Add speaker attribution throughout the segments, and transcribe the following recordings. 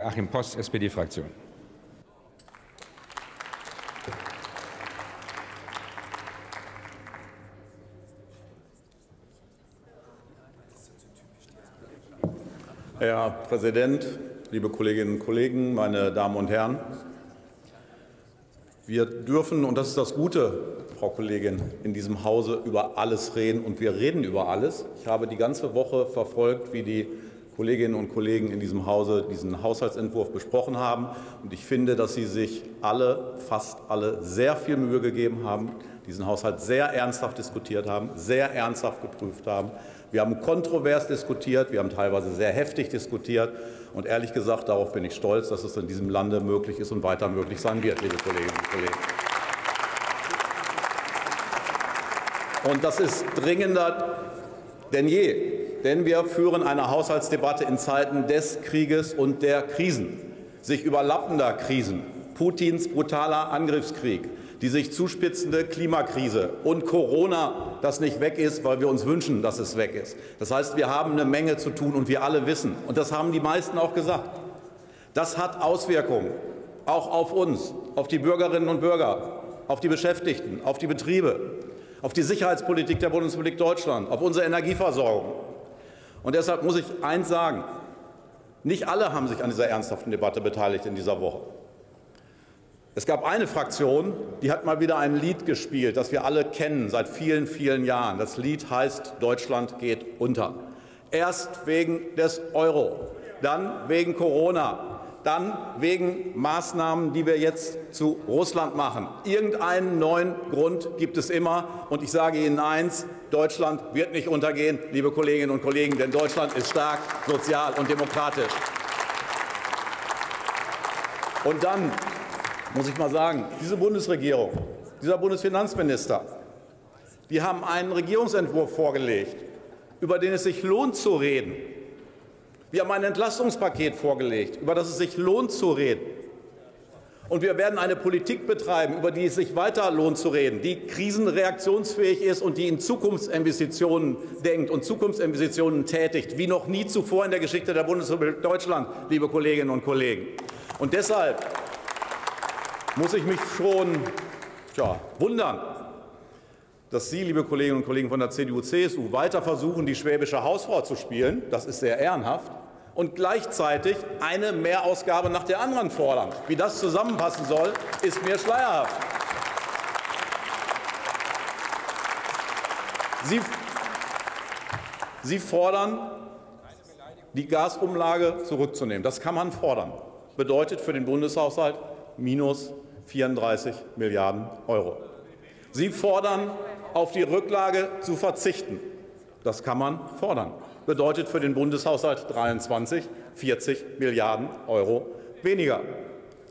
Speaker 1: Achim Post, SPD-Fraktion.
Speaker 2: Herr Präsident, liebe Kolleginnen und Kollegen, meine Damen und Herren! Wir dürfen, und das ist das Gute, Frau Kollegin, in diesem Hause über alles reden, und wir reden über alles. Ich habe die ganze Woche verfolgt, wie die Kolleginnen und Kollegen in diesem Hause diesen Haushaltsentwurf besprochen haben. Und ich finde, dass Sie sich alle, fast alle, sehr viel Mühe gegeben haben, diesen Haushalt sehr ernsthaft diskutiert haben, sehr ernsthaft geprüft haben. Wir haben kontrovers diskutiert, wir haben teilweise sehr heftig diskutiert. Und ehrlich gesagt, darauf bin ich stolz, dass es in diesem Lande möglich ist und weiter möglich sein wird, liebe Kolleginnen und Kollegen. Und das ist dringender denn je. Denn wir führen eine Haushaltsdebatte in Zeiten des Krieges und der Krisen, sich überlappender Krisen, Putins brutaler Angriffskrieg, die sich zuspitzende Klimakrise und Corona, das nicht weg ist, weil wir uns wünschen, dass es weg ist. Das heißt, wir haben eine Menge zu tun und wir alle wissen, und das haben die meisten auch gesagt, das hat Auswirkungen auch auf uns, auf die Bürgerinnen und Bürger, auf die Beschäftigten, auf die Betriebe, auf die Sicherheitspolitik der Bundesrepublik Deutschland, auf unsere Energieversorgung. Und deshalb muss ich eins sagen. Nicht alle haben sich an dieser ernsthaften Debatte beteiligt in dieser Woche. Es gab eine Fraktion, die hat mal wieder ein Lied gespielt, das wir alle kennen seit vielen, vielen Jahren. Das Lied heißt Deutschland geht unter. Erst wegen des Euro, dann wegen Corona, dann wegen Maßnahmen, die wir jetzt zu Russland machen. Irgendeinen neuen Grund gibt es immer. Und ich sage Ihnen eins, Deutschland wird nicht untergehen, liebe Kolleginnen und Kollegen, denn Deutschland ist stark, sozial und demokratisch. Und dann muss ich mal sagen, diese Bundesregierung, dieser Bundesfinanzminister, die haben einen Regierungsentwurf vorgelegt, über den es sich lohnt zu reden. Wir haben ein Entlastungspaket vorgelegt, über das es sich lohnt zu reden. Und wir werden eine Politik betreiben, über die es sich weiter lohnt zu reden, die krisenreaktionsfähig ist und die in Zukunftsinvestitionen denkt und Zukunftsinvestitionen tätigt, wie noch nie zuvor in der Geschichte der Bundesrepublik Deutschland, liebe Kolleginnen und Kollegen. Und deshalb muss ich mich schon tja, wundern, dass Sie, liebe Kolleginnen und Kollegen von der CDU-CSU, weiter versuchen, die schwäbische Hausfrau zu spielen. Das ist sehr ehrenhaft. Und gleichzeitig eine Mehrausgabe nach der anderen fordern. Wie das zusammenpassen soll, ist mir schleierhaft. Sie, Sie fordern, die Gasumlage zurückzunehmen. Das kann man fordern. Bedeutet für den Bundeshaushalt minus 34 Milliarden Euro. Sie fordern auf die Rücklage zu verzichten. Das kann man fordern. Bedeutet für den Bundeshaushalt 23 40 Milliarden Euro weniger.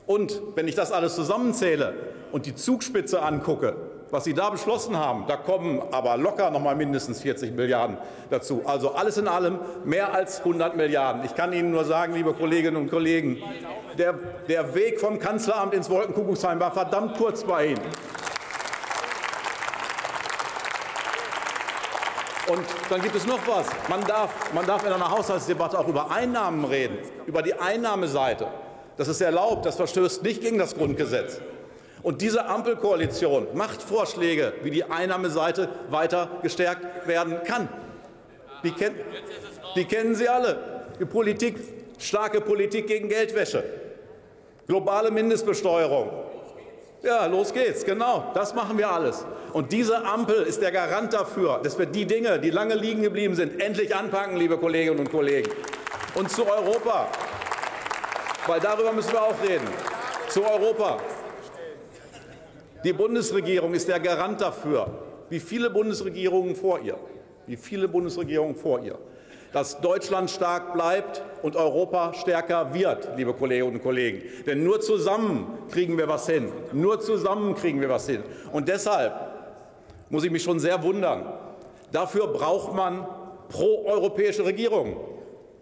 Speaker 2: Und wenn ich das alles zusammenzähle und die Zugspitze angucke, was Sie da beschlossen haben, da kommen aber locker noch mal mindestens 40 Milliarden dazu. Also alles in allem mehr als 100 Milliarden. Ich kann Ihnen nur sagen, liebe Kolleginnen und Kollegen, der, der Weg vom Kanzleramt ins Wolkenkuckucksheim war verdammt kurz bei Ihnen. Und dann gibt es noch was. Man darf, man darf in einer Haushaltsdebatte auch über Einnahmen reden, über die Einnahmeseite. Das ist erlaubt, das verstößt nicht gegen das Grundgesetz. Und diese Ampelkoalition macht Vorschläge, wie die Einnahmeseite weiter gestärkt werden kann. Die, ken die kennen Sie alle. Die Politik, starke Politik gegen Geldwäsche, globale Mindestbesteuerung, ja, los geht's, genau. Das machen wir alles. Und diese Ampel ist der Garant dafür, dass wir die Dinge, die lange liegen geblieben sind, endlich anpacken, liebe Kolleginnen und Kollegen. Und zu Europa, weil darüber müssen wir auch reden. Zu Europa. Die Bundesregierung ist der Garant dafür, wie viele Bundesregierungen vor ihr, wie viele Bundesregierungen vor ihr, dass Deutschland stark bleibt und Europa stärker wird, liebe Kolleginnen und Kollegen. Denn nur zusammen kriegen wir was hin. Nur zusammen kriegen wir was hin. Und deshalb muss ich mich schon sehr wundern. Dafür braucht man proeuropäische Regierungen.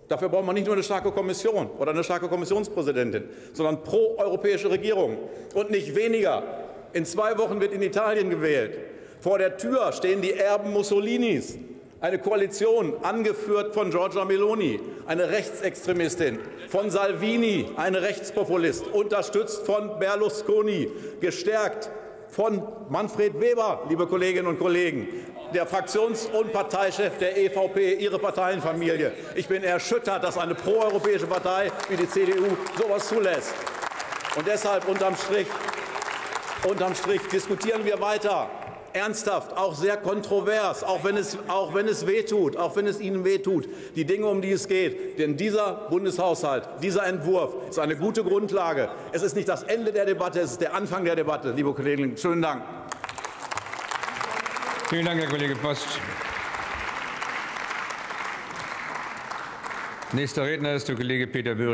Speaker 2: Dafür braucht man nicht nur eine starke Kommission oder eine starke Kommissionspräsidentin, sondern proeuropäische Regierungen und nicht weniger. In zwei Wochen wird in Italien gewählt. Vor der Tür stehen die Erben Mussolinis. Eine Koalition, angeführt von Giorgia Meloni, eine Rechtsextremistin, von Salvini, eine Rechtspopulist, unterstützt von Berlusconi, gestärkt von Manfred Weber, liebe Kolleginnen und Kollegen, der Fraktions- und Parteichef der EVP, Ihre Parteienfamilie. Ich bin erschüttert, dass eine proeuropäische Partei wie die CDU sowas zulässt. Und deshalb unterm Strich, unterm Strich diskutieren wir weiter ernsthaft, auch sehr kontrovers, auch wenn es, auch wenn es wehtut, auch wenn es Ihnen wehtut, die Dinge, um die es geht. Denn dieser Bundeshaushalt, dieser Entwurf ist eine gute Grundlage. Es ist nicht das Ende der Debatte, es ist der Anfang der Debatte, liebe Kolleginnen. Schönen Dank.
Speaker 1: Vielen Dank, Herr Kollege Post. Nächster Redner ist der Kollege Peter Böhring.